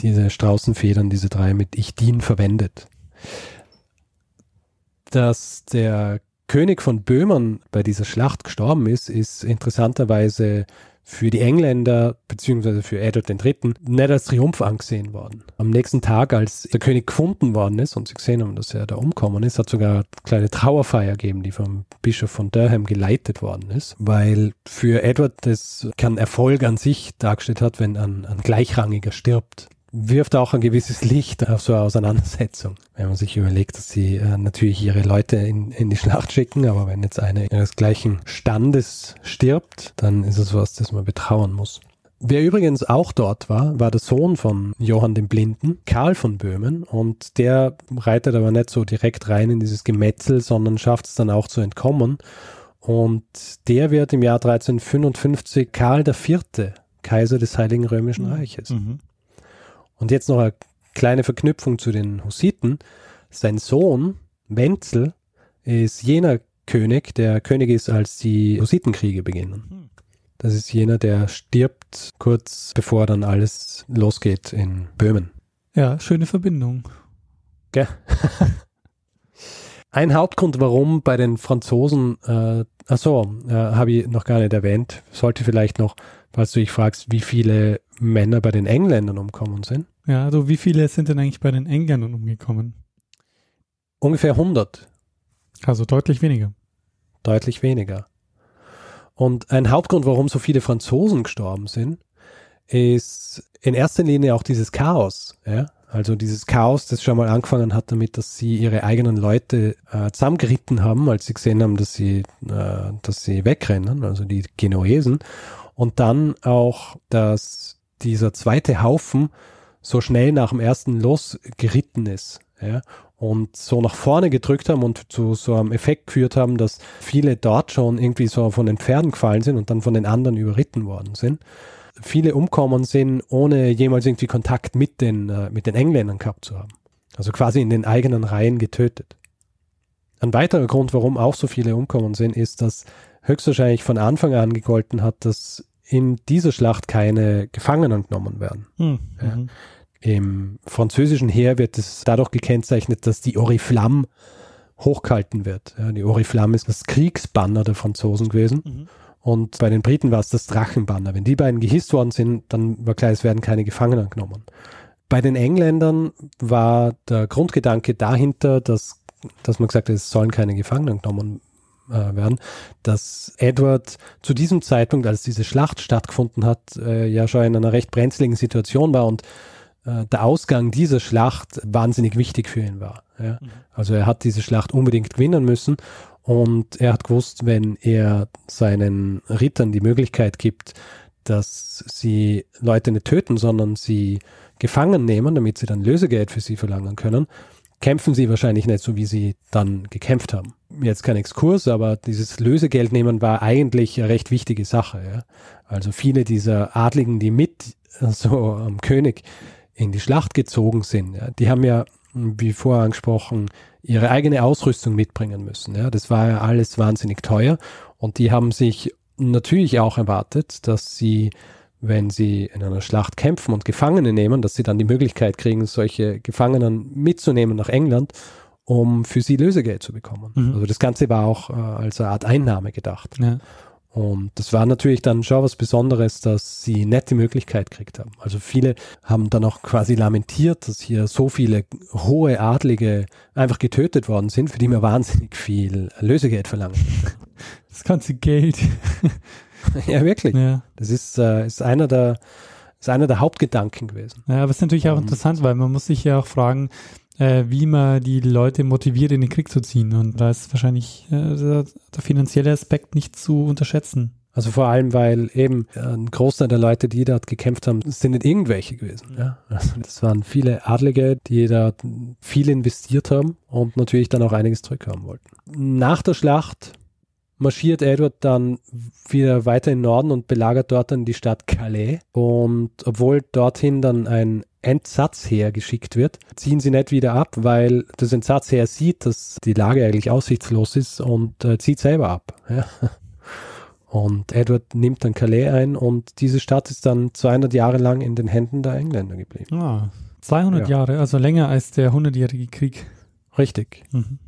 diese Straußenfedern, diese drei mit Ich dien verwendet. Dass der König von Böhmen bei dieser Schlacht gestorben ist, ist interessanterweise für die Engländer beziehungsweise für Edward III. nicht als Triumph angesehen worden. Am nächsten Tag, als der König gefunden worden ist und sie gesehen haben, dass er da umkommen ist, hat sogar eine kleine Trauerfeier gegeben, die vom Bischof von Durham geleitet worden ist, weil für Edward das kein Erfolg an sich dargestellt hat, wenn ein, ein Gleichrangiger stirbt wirft auch ein gewisses Licht auf so eine Auseinandersetzung. Wenn man sich überlegt, dass sie äh, natürlich ihre Leute in, in die Schlacht schicken, aber wenn jetzt einer ihres gleichen Standes stirbt, dann ist es was, das man betrauern muss. Wer übrigens auch dort war, war der Sohn von Johann dem Blinden, Karl von Böhmen, und der reitet aber nicht so direkt rein in dieses Gemetzel, sondern schafft es dann auch zu entkommen. Und der wird im Jahr 1355 Karl IV., Kaiser des Heiligen Römischen Reiches. Mhm. Und jetzt noch eine kleine Verknüpfung zu den Hussiten. Sein Sohn Wenzel ist jener König, der König ist, als die Hussitenkriege beginnen. Hm. Das ist jener, der stirbt kurz bevor dann alles losgeht in Böhmen. Ja, schöne Verbindung. Gell? Ein Hauptgrund, warum bei den Franzosen, äh, achso, äh, habe ich noch gar nicht erwähnt, sollte vielleicht noch, falls du dich fragst, wie viele Männer bei den Engländern umkommen sind. Ja, also wie viele sind denn eigentlich bei den Engländern umgekommen? Ungefähr 100. Also deutlich weniger. Deutlich weniger. Und ein Hauptgrund, warum so viele Franzosen gestorben sind, ist in erster Linie auch dieses Chaos. Ja? Also dieses Chaos, das schon mal angefangen hat damit, dass sie ihre eigenen Leute äh, zusammengeritten haben, als sie gesehen haben, dass sie, äh, dass sie wegrennen, also die Genuesen. Und dann auch, dass dieser zweite Haufen so schnell nach dem ersten losgeritten ist. Ja, und so nach vorne gedrückt haben und zu so einem Effekt geführt haben, dass viele dort schon irgendwie so von den Pferden gefallen sind und dann von den anderen überritten worden sind. Viele umkommen sind, ohne jemals irgendwie Kontakt mit den, äh, mit den Engländern gehabt zu haben. Also quasi in den eigenen Reihen getötet. Ein weiterer Grund, warum auch so viele umkommen sind, ist, dass höchstwahrscheinlich von Anfang an gegolten hat, dass in dieser Schlacht keine Gefangenen genommen werden. Hm. Ja. Mhm. Im französischen Heer wird es dadurch gekennzeichnet, dass die Oriflamme hochgehalten wird. Ja, die Oriflamme ist das Kriegsbanner der Franzosen gewesen. Mhm. Und bei den Briten war es das Drachenbanner. Wenn die beiden gehisst worden sind, dann war klar, es werden keine Gefangenen genommen. Bei den Engländern war der Grundgedanke dahinter, dass, dass man gesagt hat, es sollen keine Gefangenen genommen äh, werden, dass Edward zu diesem Zeitpunkt, als diese Schlacht stattgefunden hat, äh, ja schon in einer recht brenzligen Situation war und äh, der Ausgang dieser Schlacht wahnsinnig wichtig für ihn war. Ja? Mhm. Also er hat diese Schlacht unbedingt gewinnen müssen und er hat gewusst, wenn er seinen Rittern die Möglichkeit gibt, dass sie Leute nicht töten, sondern sie gefangen nehmen, damit sie dann Lösegeld für sie verlangen können, kämpfen sie wahrscheinlich nicht so, wie sie dann gekämpft haben. Jetzt kein Exkurs, aber dieses Lösegeld nehmen war eigentlich eine recht wichtige Sache. Ja? Also viele dieser Adligen, die mit so am König in die Schlacht gezogen sind, ja, die haben ja, wie vorher angesprochen, ihre eigene Ausrüstung mitbringen müssen. Ja. Das war ja alles wahnsinnig teuer und die haben sich natürlich auch erwartet, dass sie, wenn sie in einer Schlacht kämpfen und Gefangene nehmen, dass sie dann die Möglichkeit kriegen, solche Gefangenen mitzunehmen nach England, um für sie Lösegeld zu bekommen. Mhm. Also das Ganze war auch äh, als eine Art Einnahme gedacht. Ja. Und das war natürlich dann schon was Besonderes, dass sie nette Möglichkeit gekriegt haben. Also viele haben dann auch quasi lamentiert, dass hier so viele hohe Adlige einfach getötet worden sind, für die man wahnsinnig viel Lösegeld verlangt. Das ganze Geld. ja, wirklich. Ja. Das ist, äh, ist einer der, ist einer der Hauptgedanken gewesen. Ja, aber es ist natürlich auch interessant, weil man muss sich ja auch fragen, äh, wie man die Leute motiviert, in den Krieg zu ziehen. Und da ist wahrscheinlich äh, der, der finanzielle Aspekt nicht zu unterschätzen. Also vor allem, weil eben ein Großteil der Leute, die dort gekämpft haben, sind nicht irgendwelche gewesen. Ja? Also das waren viele Adlige, die da viel investiert haben und natürlich dann auch einiges zurückhaben wollten. Nach der Schlacht marschiert Edward dann wieder weiter in Norden und belagert dort dann die Stadt Calais. Und obwohl dorthin dann ein Entsatzheer geschickt wird, ziehen sie nicht wieder ab, weil das Entsatzheer sieht, dass die Lage eigentlich aussichtslos ist und äh, zieht selber ab. Ja. Und Edward nimmt dann Calais ein und diese Stadt ist dann 200 Jahre lang in den Händen der Engländer geblieben. Ah, 200 ja. Jahre, also länger als der 100-jährige Krieg. Richtig. Mhm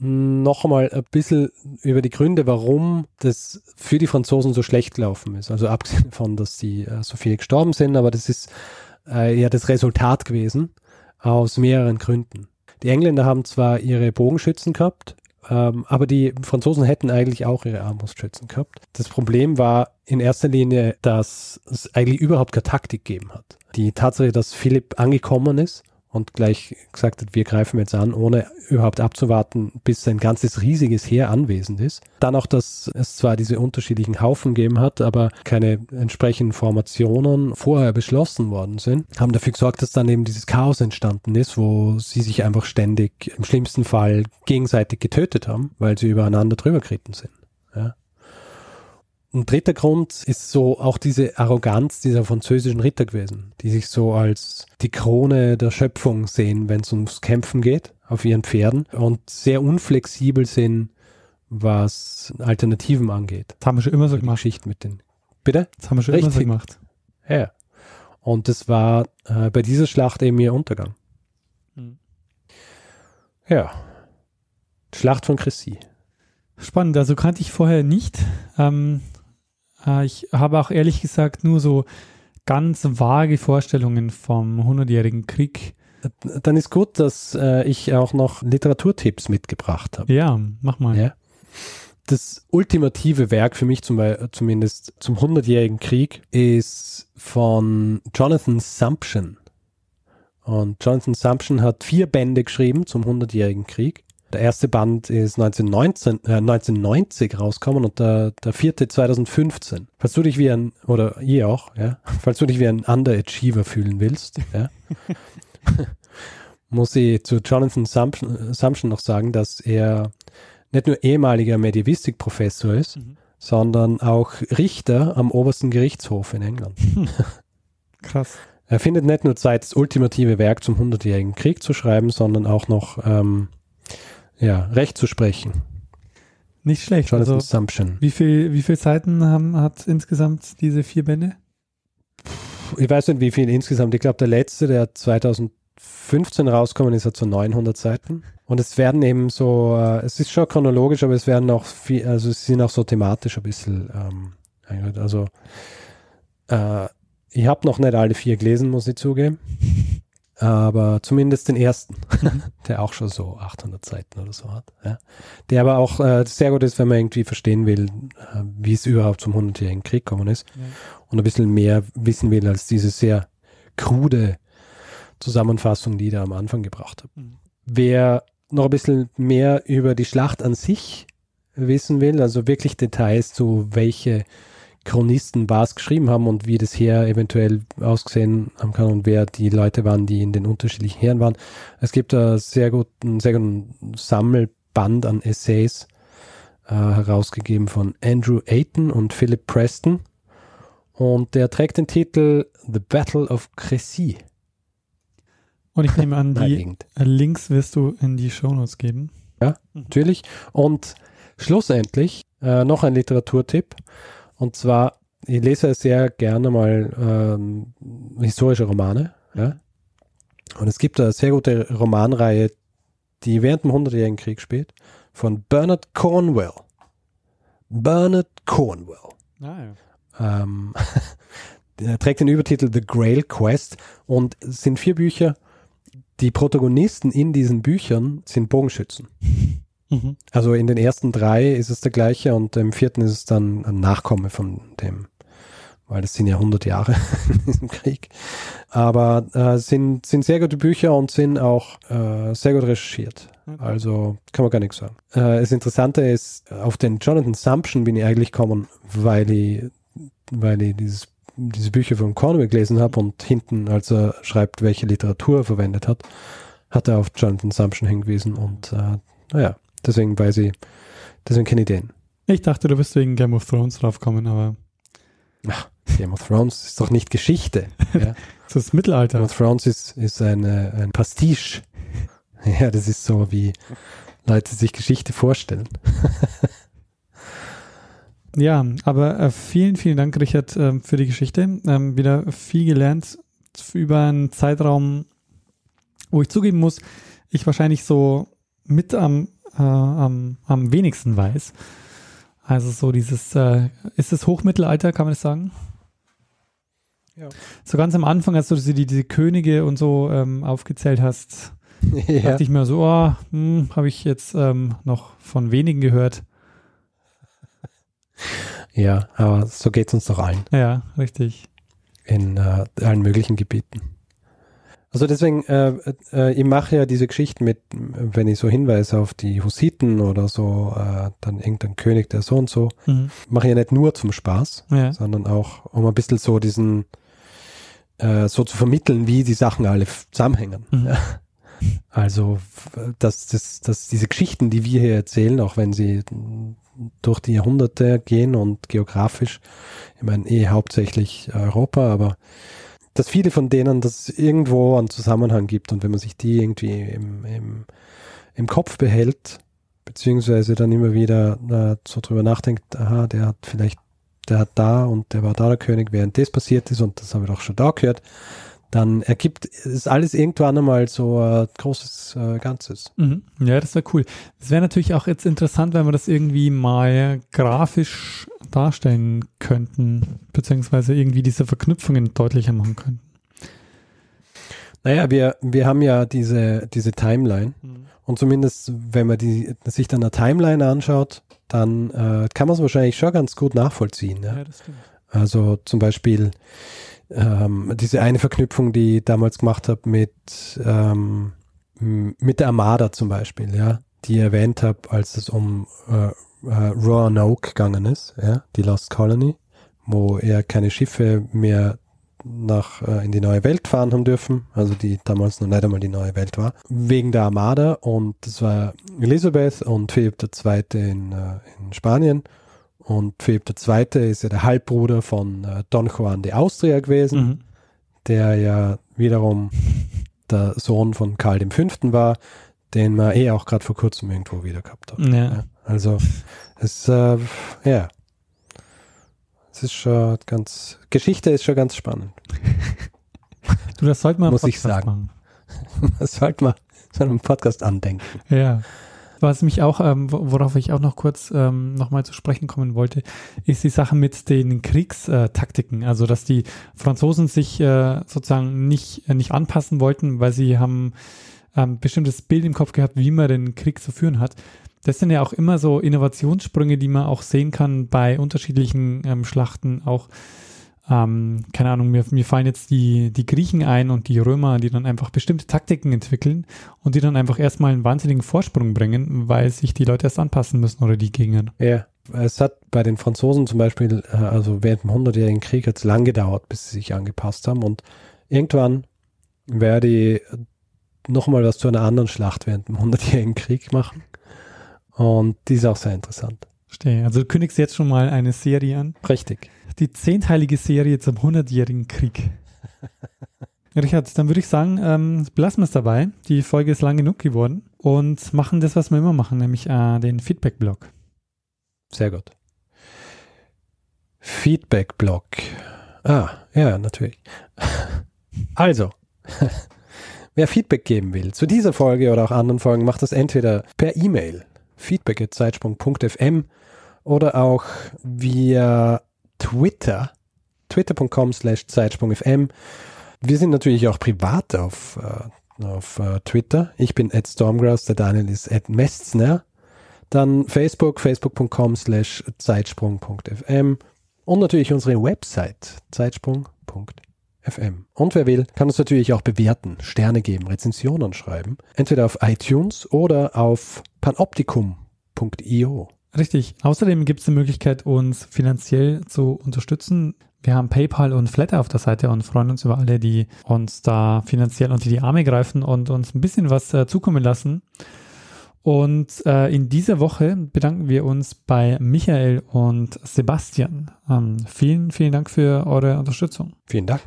noch einmal ein bisschen über die Gründe, warum das für die Franzosen so schlecht gelaufen ist. Also abgesehen davon, dass sie äh, so viele gestorben sind, aber das ist äh, ja das Resultat gewesen aus mehreren Gründen. Die Engländer haben zwar ihre Bogenschützen gehabt, ähm, aber die Franzosen hätten eigentlich auch ihre Armbrustschützen gehabt. Das Problem war in erster Linie, dass es eigentlich überhaupt keine Taktik gegeben hat. Die Tatsache, dass Philipp angekommen ist und gleich gesagt hat, wir greifen jetzt an, ohne überhaupt abzuwarten, bis sein ganzes riesiges Heer anwesend ist. Dann auch, dass es zwar diese unterschiedlichen Haufen gegeben hat, aber keine entsprechenden Formationen vorher beschlossen worden sind, haben dafür gesorgt, dass dann eben dieses Chaos entstanden ist, wo sie sich einfach ständig im schlimmsten Fall gegenseitig getötet haben, weil sie übereinander drüber geritten sind. Ja. Ein dritter Grund ist so auch diese Arroganz dieser französischen Ritter gewesen, die sich so als die Krone der Schöpfung sehen, wenn es ums Kämpfen geht, auf ihren Pferden und sehr unflexibel sind, was Alternativen angeht. Das haben wir schon immer so gemacht. Geschichte mit den. Bitte? Das haben wir schon Richtig. immer so gemacht. Ja. Und das war äh, bei dieser Schlacht eben ihr Untergang. Mhm. Ja. Schlacht von Chrissy. Spannend, also kannte ich vorher nicht. Ähm, äh, ich habe auch ehrlich gesagt nur so ganz vage Vorstellungen vom Hundertjährigen Krieg. Dann ist gut, dass äh, ich auch noch Literaturtipps mitgebracht habe. Ja, mach mal. Ja. Das ultimative Werk für mich zum, zumindest zum Hundertjährigen Krieg ist von Jonathan Sumption. Und Jonathan Sumption hat vier Bände geschrieben zum Hundertjährigen Krieg. Der erste Band ist 1919, äh, 1990 rausgekommen und der, der vierte 2015. Falls du dich wie ein, oder ihr auch, ja, falls du dich wie ein Underachiever fühlen willst, ja, muss ich zu Jonathan Sumption, noch sagen, dass er nicht nur ehemaliger Medievistik-Professor ist, Mhm. sondern auch Richter am obersten Gerichtshof in England. Krass. Er findet nicht nur Zeit, das ultimative Werk zum Hundertjährigen Krieg zu schreiben, sondern auch noch ähm, ja, Recht zu sprechen. Nicht schlecht. Jonathan Also, Sumption. wie viel, wie viele Seiten haben, hat insgesamt diese vier Bände? Ich weiß nicht, wie viel insgesamt. Ich glaube, der letzte, der 2015 rauskommen ist, hat so 900 Seiten. Und es werden eben so, äh, es ist schon chronologisch, aber es werden auch viel, also es sind auch so thematisch ein bisschen ähm. Also äh, ich habe noch nicht alle vier gelesen, muss ich zugeben. Aber zumindest den ersten, der auch schon so 800 Seiten oder so hat. Ja. Der aber auch äh, sehr gut ist, wenn man irgendwie verstehen will, äh, wie es überhaupt zum 100-jährigen Krieg gekommen ist Ja. und ein bisschen mehr wissen will als diese sehr krude Zusammenfassung, die ich da am Anfang gebracht habe. Mhm. Wer noch ein bisschen mehr über die Schlacht an sich wissen will, also wirklich Details zu welche Chronisten was geschrieben haben und wie das Heer eventuell ausgesehen haben kann und wer die Leute waren, die in den unterschiedlichen Heeren waren. Es gibt einen sehr guten, sehr guten Sammelband an Essays äh, herausgegeben von Andrew Ayton und Philip Preston. Und der trägt den Titel The Battle of Crécy. Und ich nehme an, die. Links wirst du in die Shownotes geben. Natürlich. Und schlussendlich äh, noch ein Literaturtipp. Und zwar, ich lese sehr gerne mal ähm, historische Romane. Ja? Und es gibt eine sehr gute Romanreihe, die während dem Hundertjährigen Krieg spielt, von Bernard Cornwell. Bernard Cornwell. Ah, ja. Ähm, der trägt den Übertitel The Grail Quest und es sind vier Bücher. Die Protagonisten in diesen Büchern sind Bogenschützen. Mhm. Also in den ersten drei ist es der gleiche und im vierten ist es dann ein Nachkomme von dem, weil das sind ja 100 Jahre in diesem Krieg. Aber äh, sind, sind sehr gute Bücher und sind auch äh, sehr gut recherchiert. Also kann man gar nichts sagen. Äh, das Interessante ist, auf den Jonathan Sumption bin ich eigentlich gekommen, weil ich, weil ich dieses, diese Bücher von Cornwell gelesen habe und hinten, als er schreibt, welche Literatur er verwendet hat, hat er auf Jonathan Sumption hingewiesen und äh, naja, deswegen weiß ich, deswegen kenne ich den. Ich dachte, du bist wegen Game of Thrones draufkommen, aber Ach, Game of Thrones ist doch nicht Geschichte. Ja? das ist Game Mittelalter. of Thrones ist, ist eine, ein Pastiche. Ja, das ist so, wie Leute sich Geschichte vorstellen. Ja, aber äh, vielen, vielen Dank, Richard, ähm, für die Geschichte. Ähm, wieder viel gelernt über einen Zeitraum, wo ich zugeben muss, ich wahrscheinlich so mit am, äh, am, am wenigsten weiß. Also so dieses, äh, ist es Hochmittelalter, kann man das sagen? Ja. So ganz am Anfang, als du die, diese Könige und so ähm, aufgezählt hast, ja. dachte ich mir so, oh, hm, habe ich jetzt ähm, noch von wenigen gehört. ja, aber so geht es uns doch allen Ja, richtig. in äh, allen möglichen Gebieten. Also deswegen, äh, äh, ich mache ja diese Geschichten mit, wenn ich so hinweise auf die Hussiten oder so, äh, dann irgendein König, der so und so, Mhm. mache ich ja nicht nur zum Spaß, Ja. sondern auch, um ein bisschen so diesen, äh, so zu vermitteln, wie die Sachen alle zusammenhängen. Mhm. Ja. Also, dass, dass, dass diese Geschichten, die wir hier erzählen, auch wenn sie durch die Jahrhunderte gehen und geografisch, ich meine eh hauptsächlich Europa, aber dass viele von denen das irgendwo einen Zusammenhang gibt und wenn man sich die irgendwie im, im, im Kopf behält, beziehungsweise dann immer wieder äh, so drüber nachdenkt, aha, der hat vielleicht, der hat da und der war da der König, während das passiert ist und das habe ich doch schon da gehört, dann ergibt es alles irgendwann einmal so ein großes äh, Ganzes. Mhm. Ja, das wäre cool. Es wäre natürlich auch jetzt interessant, wenn wir das irgendwie mal grafisch darstellen könnten, beziehungsweise irgendwie diese Verknüpfungen deutlicher machen könnten. Naja, wir, wir haben ja diese, diese Timeline und zumindest, wenn man die, sich dann eine Timeline anschaut, dann äh, kann man es wahrscheinlich schon ganz gut nachvollziehen. Ja? das stimmt. Also zum Beispiel ähm, diese eine Verknüpfung, die ich damals gemacht habe mit, ähm, mit der Armada zum Beispiel, ja, die ich erwähnt habe, als es um äh, äh, Roanoke gegangen ist, ja, die Lost Colony, wo er keine Schiffe mehr nach äh, in die neue Welt fahren haben dürfen, also die damals noch nicht einmal die neue Welt war, wegen der Armada und das war Elisabeth und Philipp II. in, äh, in Spanien und Philipp II. ist ja der Halbbruder von äh, Don Juan de Austria gewesen, Mhm. der ja wiederum der Sohn von Karl V. war, den man eh auch gerade vor kurzem irgendwo wieder gehabt hat. Ja. Ja, also es, äh, ja, es ist schon ganz, Geschichte ist schon ganz spannend. Du, das sollte man Muss ich sagen. machen. Das sollte man so einem Podcast andenken. Ja. Was mich auch, ähm, wo- worauf ich auch noch kurz ähm, nochmal zu sprechen kommen wollte, ist die Sache mit den Kriegstaktiken. Also, dass die Franzosen sich äh, sozusagen nicht, äh, nicht anpassen wollten, weil sie haben ähm, bestimmtes Bild im Kopf gehabt, wie man den Krieg zu führen hat. Das sind ja auch immer so Innovationssprünge, die man auch sehen kann bei unterschiedlichen ähm, Schlachten. Auch, ähm, keine Ahnung, mir, mir fallen jetzt die, die Griechen ein und die Römer, die dann einfach bestimmte Taktiken entwickeln und die dann einfach erstmal einen wahnsinnigen Vorsprung bringen, weil sich die Leute erst anpassen müssen oder die Gegner. Ja, es hat bei den Franzosen zum Beispiel, äh, also während dem Hundertjährigen Krieg hat es lang gedauert, bis sie sich angepasst haben und irgendwann werde ich nochmal was zu einer anderen Schlacht während dem Hundertjährigen Krieg machen und die ist auch sehr interessant. Verstehe. Also du kündigst jetzt schon mal eine Serie an. Richtig. Die zehnteilige Serie zum 100-jährigen Krieg. Richard, dann würde ich sagen, ähm, belassen wir es dabei. Die Folge ist lang genug geworden und machen das, was wir immer machen, nämlich äh, den Feedback-Blog. Sehr gut. Feedback-Blog. Ah, ja, natürlich. Also, wer Feedback geben will zu dieser Folge oder auch anderen Folgen, macht das entweder per E-Mail, feedback.zeitsprung.fm oder auch via Twitter, twitter.com slash zeitsprung.fm. Wir sind natürlich auch privat auf, äh, auf äh, Twitter. Ich bin at Stormgrass, der Daniel ist at Mestner. Dann Facebook, facebook.com slash zeitsprung.fm und natürlich unsere Website zeitsprung.fm. Und wer will, kann uns natürlich auch bewerten, Sterne geben, Rezensionen schreiben. Entweder auf iTunes oder auf panoptikum.io. Richtig. Außerdem gibt es die Möglichkeit, uns finanziell zu unterstützen. Wir haben PayPal und Flatter auf der Seite und freuen uns über alle, die uns da finanziell unter die Arme greifen und uns ein bisschen was äh, zukommen lassen. Und äh, in dieser Woche bedanken wir uns bei Michael und Sebastian. Ähm, vielen, vielen Dank für eure Unterstützung. Vielen Dank.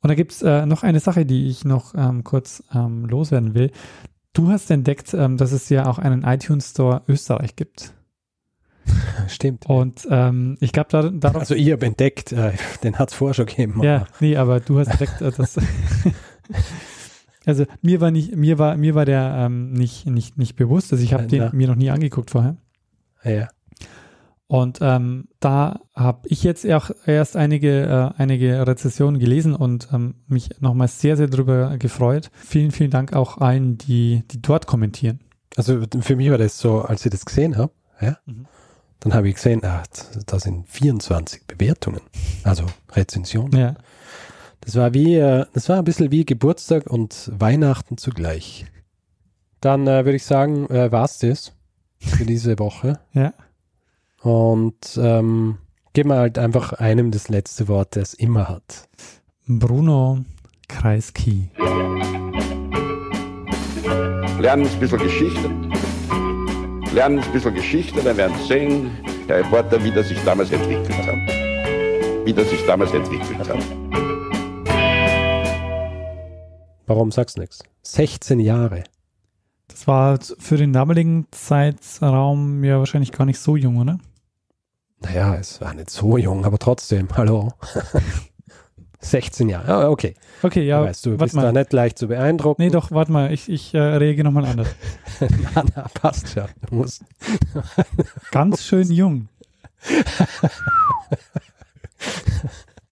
Und da gibt es äh, noch eine Sache, die ich noch ähm, kurz ähm, loswerden will. Du hast entdeckt, ähm, dass es ja auch einen iTunes Store Österreich gibt. Stimmt. Und ähm, ich glaube, da, darauf. Also ich habe entdeckt, äh, den hat es vorher schon gegeben. ja, aber nee, aber du hast direkt äh, das. also mir war nicht, mir war, mir war der ähm, nicht, nicht, nicht bewusst. Also ich habe Äh, den ja. mir noch nie angeguckt vorher. Ja. Und ähm, da habe ich jetzt auch erst einige, äh, einige Rezessionen gelesen und ähm, mich nochmal sehr, sehr drüber gefreut. Vielen, vielen Dank auch allen, die, die dort kommentieren. Also für mich war das so, als ich das gesehen habe, ja, Mhm. Dann habe ich gesehen, ah, da sind 24 Bewertungen, also Rezensionen. Ja. Das war wie, äh, das war ein bisschen wie Geburtstag und Weihnachten zugleich. Dann äh, würde ich sagen, äh, war's das für diese Woche. Ja. Und ähm, geben wir halt einfach einem das letzte Wort, der es immer hat. Bruno Kreisky. Lernen ein bisschen Geschichte. Lernen ein bisschen Geschichte, dann werden Sie sehen, der Reporter, wie das sich damals entwickelt hat. Wie das sich damals entwickelt hat. Warum sagst du nichts? 16 Jahre. Das war für den damaligen Zeitraum ja wahrscheinlich gar nicht so jung, oder? Naja, es war nicht so jung, aber trotzdem, hallo. 16 Jahre, ah, okay. Okay, ja, weißt du, bist mal. da nicht leicht zu beeindrucken. Nee, doch, warte mal, ich, ich äh, reagiere nochmal anders. na, na, passt schon. Du musst, Ganz schön jung.